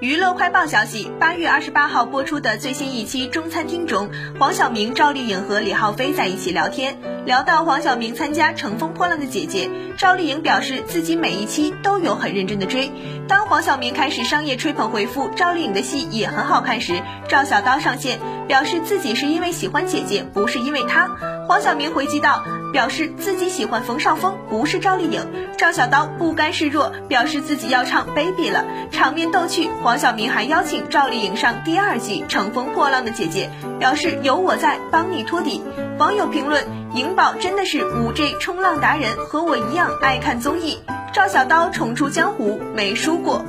娱乐快报消息：八月二十八号播出的最新一期《中餐厅》中，黄晓明、赵丽颖和李浩飞在一起聊天，聊到黄晓明参加《乘风破浪的姐姐》，赵丽颖表示自己每一期都有很认真的追。当黄晓明开始商业吹捧回复赵丽颖的戏也很好看时，赵小刀上线表示自己是因为喜欢姐姐，不是因为她。黄晓明回击道。表示自己喜欢冯绍峰，不是赵丽颖。赵小刀不甘示弱，表示自己要唱 Baby 了，场面逗趣。黄晓明还邀请赵丽颖上第二季《乘风破浪的姐姐》，表示有我在，帮你托底。网友评论：颖宝真的是五 G 冲浪达人，和我一样爱看综艺。赵小刀重出江湖，没输过。